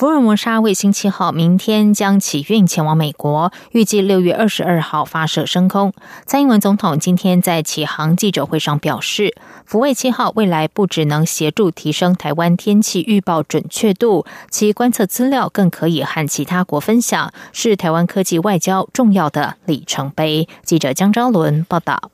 福尔摩沙卫星七号明天将起运前往美国，预计六月二十二号发射升空。蔡英文总统今天在启航记者会上表示，福卫七号未来不只能协助提升台湾天气预报准确度，其观测资料更可以和其他国分享，是台湾科技外交重要的里程碑。记者江昭伦报道。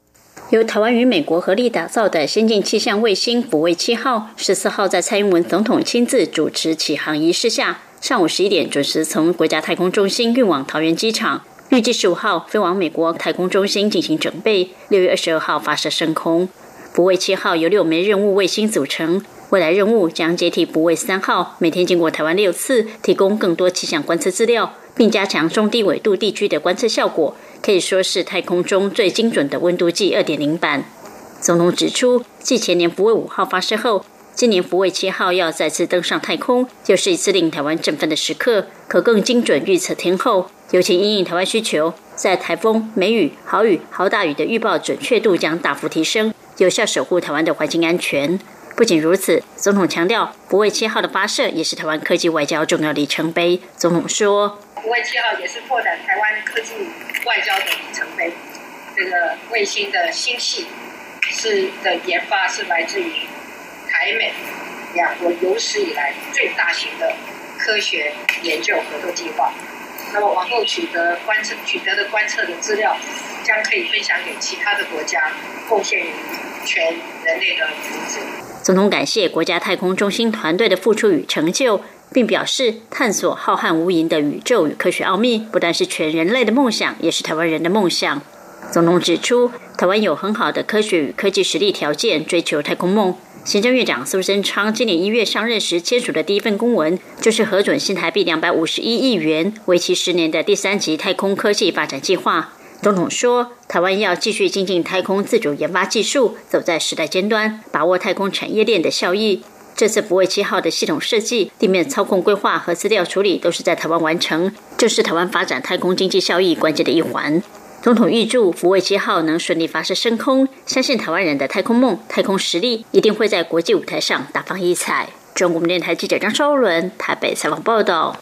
由台湾与美国合力打造的先进气象卫星“福卫七号”，十四号在蔡英文总统亲自主持启航仪式下，上午十一点准时从国家太空中心运往桃园机场，预计十五号飞往美国太空中心进行准备，六月二十二号发射升空。“福卫七号”由六枚任务卫星组成，未来任务将接替“福卫三号”，每天经过台湾六次，提供更多气象观测资料，并加强中低纬度地区的观测效果。可以说是太空中最精准的温度计二点零版。总统指出，继前年福卫五号发射后，今年福卫七号要再次登上太空，就是一次令台湾振奋的时刻，可更精准预测天候，尤其因应台湾需求，在台风、梅雨、豪雨、豪大雨的预报准确度将大幅提升，有效守护台湾的环境安全。不仅如此，总统强调，福卫七号的发射也是台湾科技外交重要里程碑。总统说。福卫七号也是拓展台湾科技外交的里程碑。这个卫星的星系是的研发是来自于台美两国有史以来最大型的科学研究合作计划。那么往后取得观测取得的观测的资料，将可以分享给其他的国家，贡献于全人类的福祉。总统感谢国家太空中心团队的付出与成就。并表示，探索浩瀚无垠的宇宙与科学奥秘，不但是全人类的梦想，也是台湾人的梦想。总统指出，台湾有很好的科学与科技实力条件，追求太空梦。行政院长苏贞昌今年一月上任时签署的第一份公文，就是核准新台币两百五十一亿元，为期十年的第三级太空科技发展计划。总统说，台湾要继续精进太空自主研发技术，走在时代尖端，把握太空产业链的效益。这次福卫七号的系统设计、地面操控规划和资料处理都是在台湾完成，这是台湾发展太空经济效益关键的一环。总统预祝福卫七号能顺利发射升空，相信台湾人的太空梦、太空实力一定会在国际舞台上大放异彩。中国电台记者张昭伦台北采访报道。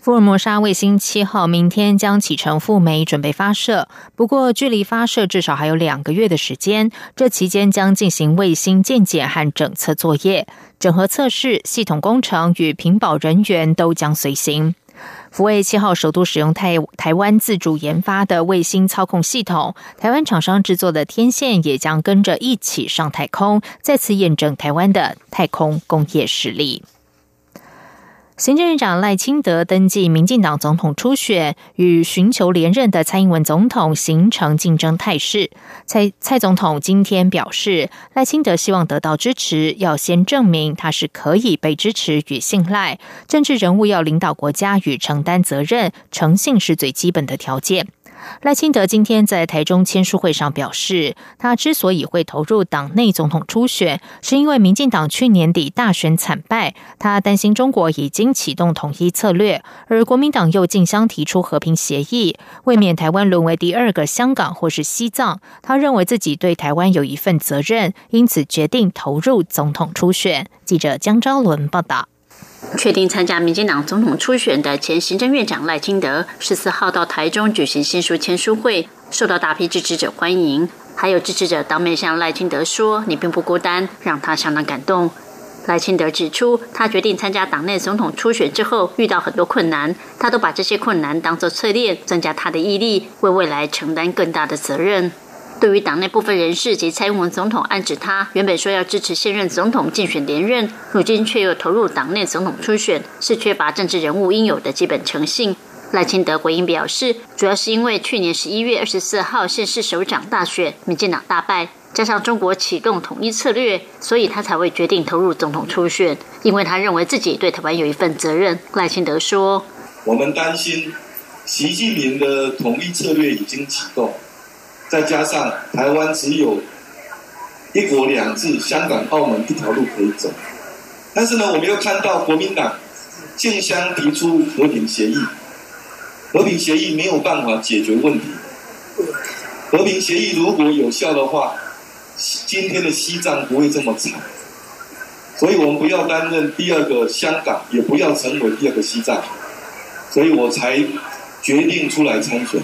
福尔摩沙卫星七号明天将启程赴美，准备发射。不过，距离发射至少还有两个月的时间。这期间将进行卫星建检和整测作业、整合测试、系统工程与屏保人员都将随行。福卫七号首度使用台台湾自主研发的卫星操控系统，台湾厂商制作的天线也将跟着一起上太空，再次验证台湾的太空工业实力。行政院长赖清德登记民进党总统初选，与寻求连任的蔡英文总统形成竞争态势。蔡蔡总统今天表示，赖清德希望得到支持，要先证明他是可以被支持与信赖。政治人物要领导国家与承担责任，诚信是最基本的条件。赖清德今天在台中签书会上表示，他之所以会投入党内总统初选，是因为民进党去年底大选惨败，他担心中国已经启动统一策略，而国民党又竞相提出和平协议，为免台湾沦为第二个香港或是西藏，他认为自己对台湾有一份责任，因此决定投入总统初选。记者江昭伦报道。确定参加民进党总统初选的前行政院长赖清德，十四号到台中举行新书签书会，受到大批支持者欢迎。还有支持者当面向赖清德说：“你并不孤单”，让他相当感动。赖清德指出，他决定参加党内总统初选之后，遇到很多困难，他都把这些困难当作淬炼，增加他的毅力，为未来承担更大的责任。对于党内部分人士及蔡英文总统暗指他原本说要支持现任总统竞选连任，如今却又投入党内总统初选，是缺乏政治人物应有的基本诚信。赖清德回应表示，主要是因为去年十一月二十四号县市首长大选，民进党大败，加上中国启动统一策略，所以他才会决定投入总统初选，因为他认为自己对台湾有一份责任。赖清德说：“我们担心习近平的统一策略已经启动。”再加上台湾只有一国两制，香港、澳门一条路可以走。但是呢，我们又看到国民党竞相提出和平协议，和平协议没有办法解决问题。和平协议如果有效的话，今天的西藏不会这么惨。所以我们不要担任第二个香港，也不要成为第二个西藏。所以我才决定出来参选。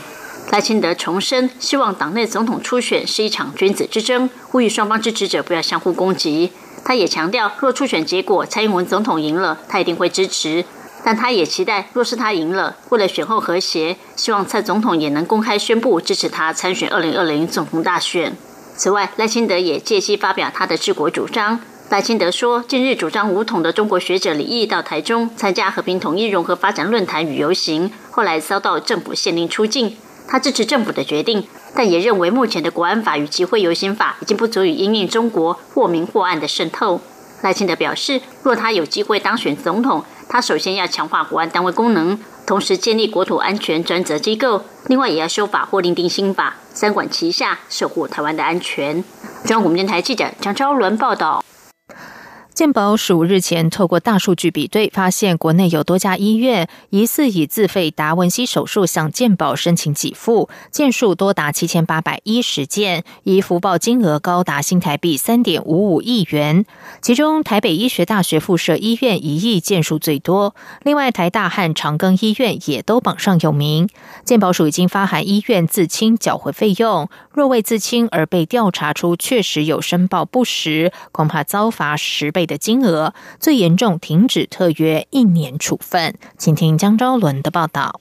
赖清德重申，希望党内总统初选是一场君子之争，呼吁双方支持者不要相互攻击。他也强调，若初选结果蔡英文总统赢了，他一定会支持。但他也期待，若是他赢了，为了选后和谐，希望蔡总统也能公开宣布支持他参选二零二零总统大选。此外，赖清德也借机发表他的治国主张。赖清德说，近日主张武统的中国学者李毅到台中参加和平统一融合发展论坛与游行，后来遭到政府限令出境。他支持政府的决定，但也认为目前的国安法与集会游行法已经不足以因应中国或明或暗的渗透。赖清德表示，若他有机会当选总统，他首先要强化国安单位功能，同时建立国土安全专责机构，另外也要修法或另定新法，三管齐下，守护台湾的安全。中央广播电台记者张昭伦报道。健保署日前透过大数据比对，发现国内有多家医院疑似以自费达文西手术向健保申请给付，件数多达七千八百一十件，以福报金额高达新台币三点五五亿元。其中，台北医学大学附设医院一亿件数最多，另外台大和长庚医院也都榜上有名。健保署已经发函医院自清缴回费用，若未自清而被调查出确实有申报不实，恐怕遭罚十倍。的金额最严重，停止特约一年处分。请听江昭伦的报道。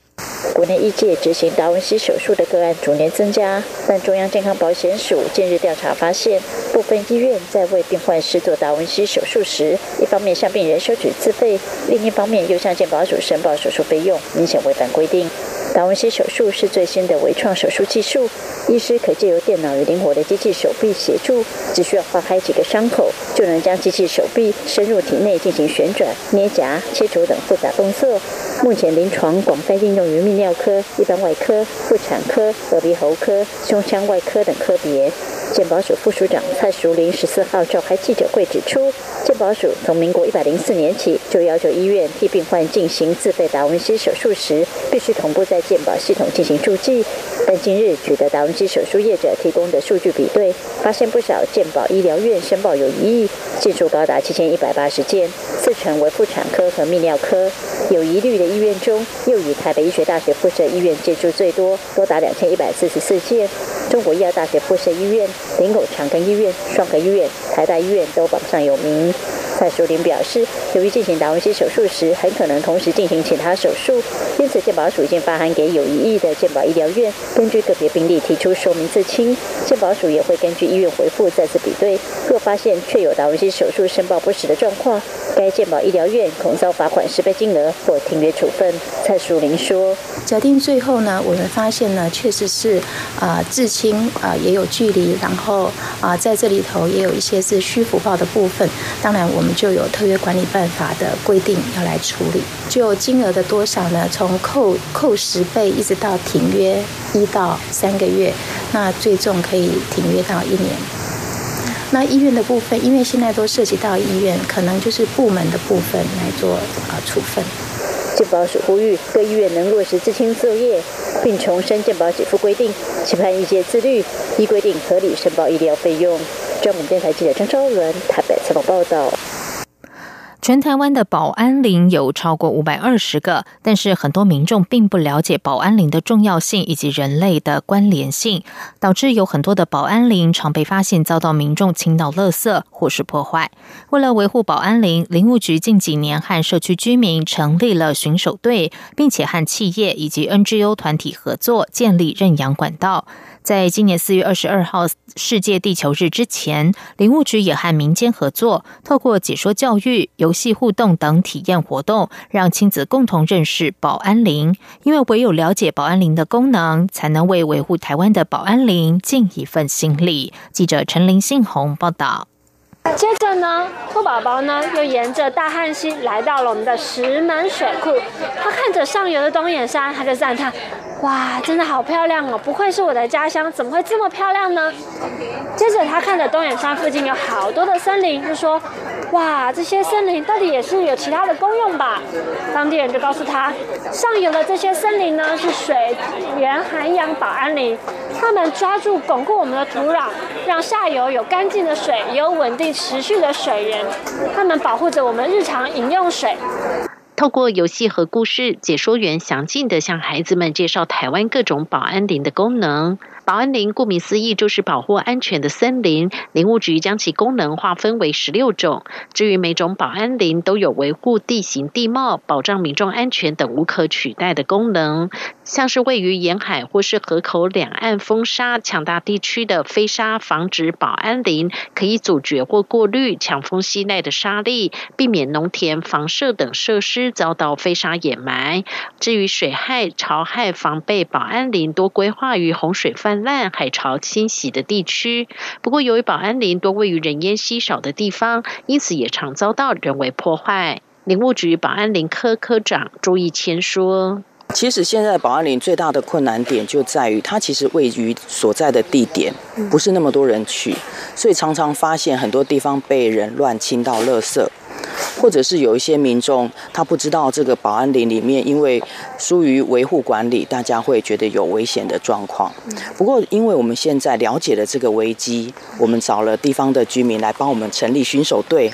国内医界执行达文西手术的个案逐年增加，但中央健康保险署近日调查发现，部分医院在为病患施做达文西手术时，一方面向病人收取自费，另一方面又向健保署申报手术费用，明显违反规定。达文西手术是最新的微创手术技术，医师可借由电脑与灵活的机器手臂协助，只需要划开几个伤口，就能将机器手臂深入体内进行旋转、捏夹、切除等复杂动作。目前临床广泛应用于泌尿科、一般外科、妇产科、耳鼻喉科、胸腔外科等科别。健保署副署长蔡淑玲十四号召开记者会指出，健保署从民国一百零四年起就要求医院替病患进行自费达文西手术时，必须同步在健保系统进行注记。但今日取得达文西手术业者提供的数据比对，发现不少健保医疗院申报有疑义，件数高达七千一百八十件，四成为妇产科和泌尿科。有疑虑的医院中，又以台北医学大学附设医院件数最多，多达两千一百四十四件。中国医药大学附设医院、林口长庚医院、双河医院、台大医院都榜上有名。蔡淑玲表示，由于进行达文西手术时很可能同时进行其他手术，因此健保署已经发函给有疑义的健保医疗院，根据个别病例提出说明自清。健保署也会根据医院回复再次比对，发现确有达文西手术申报不实的状况，该健保医疗院恐遭罚款十倍金额或停约处分。蔡淑玲说：“假定最后呢，我们发现呢，确实是啊自清啊也有距离，然后啊在这里头也有一些是虚浮报的部分，当然我们。”就有特约管理办法的规定要来处理，就金额的多少呢？从扣扣十倍一直到停约一到三个月，那最重可以停约到一年。那医院的部分，因为现在都涉及到医院，可能就是部门的部分来做啊处分。健保署呼吁各医院能落实自清作业，并重申健保给付规定，期盼医界自律，依规定合理申报医疗费用。中央电台记者张昭伦台北采访报道。全台湾的保安林有超过五百二十个，但是很多民众并不了解保安林的重要性以及人类的关联性，导致有很多的保安林常被发现遭到民众倾倒垃圾或是破坏。为了维护保安林，林务局近几年和社区居民成立了巡守队，并且和企业以及 NGO 团体合作建立认养管道。在今年四月二十二号世界地球日之前，林务局也和民间合作，透过解说教育、游戏互动等体验活动，让亲子共同认识保安林。因为唯有了解保安林的功能，才能为维护台湾的保安林尽一份心力。记者陈林信宏报道。接着呢，兔宝宝呢又沿着大汉溪来到了我们的石门水库。他看着上游的东眼山，他就赞叹：“哇，真的好漂亮哦！不愧是我的家乡，怎么会这么漂亮呢？接着他看着东眼山附近有好多的森林，就说：“哇，这些森林到底也是有其他的功用吧？”当地人就告诉他，上游的这些森林呢是水源涵养保安林，他们抓住巩固我们的土壤，让下游有干净的水，有稳定持续的水源，他们保护着我们日常饮用水。透过游戏和故事，解说员详尽的向孩子们介绍台湾各种保安林的功能。保安林顾名思义就是保护安全的森林。林务局将其功能划分为十六种。至于每种保安林都有维护地形地貌、保障民众安全等无可取代的功能。像是位于沿海或是河口两岸风沙强大地区的飞沙防止保安林，可以阻绝或过滤强风袭来的沙粒，避免农田、房舍等设施遭到飞沙掩埋。至于水害、潮害防备保安林，多规划于洪水泛。烂海潮侵袭的地区，不过由于保安林多位于人烟稀少的地方，因此也常遭到人为破坏。林务局保安林科科长周义谦说：“其实现在保安林最大的困难点就在于，它其实位于所在的地点不是那么多人去，所以常常发现很多地方被人乱倾倒垃圾。”或者是有一些民众，他不知道这个保安林里面，因为疏于维护管理，大家会觉得有危险的状况。不过，因为我们现在了解了这个危机，我们找了地方的居民来帮我们成立巡守队，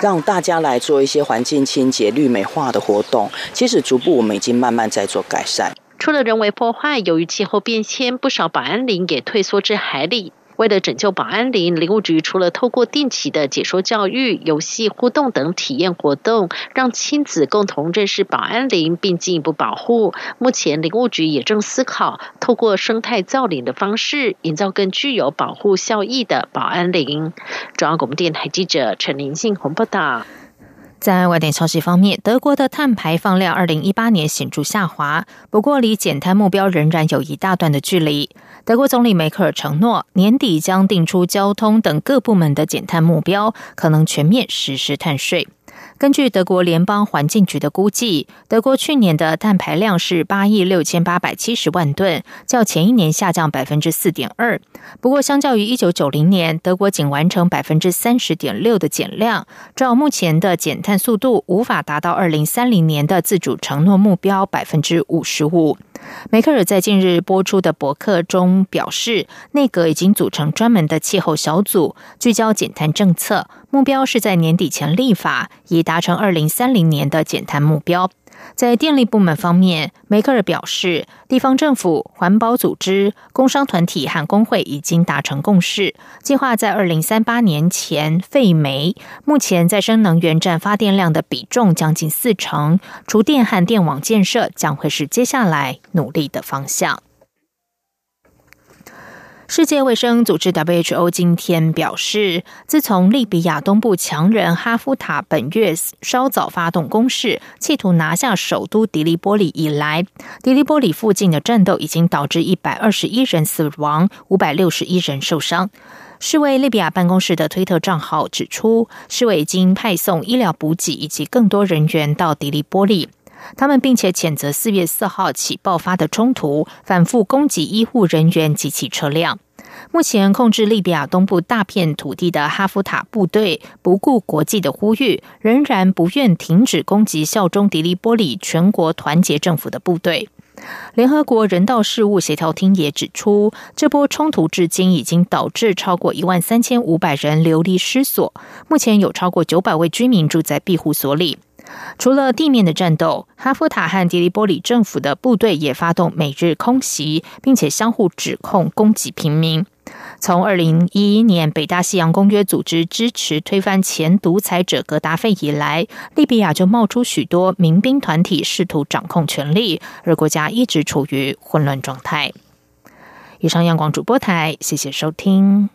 让大家来做一些环境清洁、绿美化的活动。其实，逐步我们已经慢慢在做改善。除了人为破坏，由于气候变迁，不少保安林也退缩至海里。为了拯救保安林，林务局除了透过定期的解说教育、游戏互动等体验活动，让亲子共同认识保安林，并进一步保护。目前，林务局也正思考透过生态造林的方式，营造更具有保护效益的保安林。中央广播电台记者陈林信宏报道。在外电消息方面，德国的碳排放量二零一八年显著下滑，不过离减碳目标仍然有一大段的距离。德国总理梅克尔承诺，年底将定出交通等各部门的减碳目标，可能全面实施碳税。根据德国联邦环境局的估计，德国去年的碳排量是八亿六千八百七十万吨，较前一年下降百分之四点二。不过，相较于一九九零年，德国仅完成百分之三十点六的减量。照目前的减碳速度，无法达到二零三零年的自主承诺目标百分之五十五。梅克尔在近日播出的博客中表示，内阁已经组成专门的气候小组，聚焦减碳政策，目标是在年底前立法，以达成二零三零年的减碳目标。在电力部门方面，梅克尔表示，地方政府、环保组织、工商团体和工会已经达成共识，计划在二零三八年前废煤。目前再生能源占发电量的比重将近四成，厨电和电网建设将会是接下来努力的方向。世界卫生组织 （WHO） 今天表示，自从利比亚东部强人哈夫塔本月稍早发动攻势，企图拿下首都迪利波里以来，迪利波里附近的战斗已经导致一百二十一人死亡，五百六十一人受伤。世卫利比亚办公室的推特账号指出，世卫已经派送医疗补给以及更多人员到迪利波里。他们并且谴责四月四号起爆发的冲突，反复攻击医护人员及其车辆。目前控制利比亚东部大片土地的哈夫塔部队，不顾国际的呼吁，仍然不愿停止攻击效忠迪利波里全国团结政府的部队。联合国人道事务协调厅也指出，这波冲突至今已经导致超过一万三千五百人流离失所，目前有超过九百位居民住在庇护所里。除了地面的战斗，哈夫塔和迪利波里政府的部队也发动每日空袭，并且相互指控攻击平民。从二零一一年北大西洋公约组织支持推翻前独裁者格达费以来，利比亚就冒出许多民兵团体试图掌控权力，而国家一直处于混乱状态。以上，央广主播台，谢谢收听。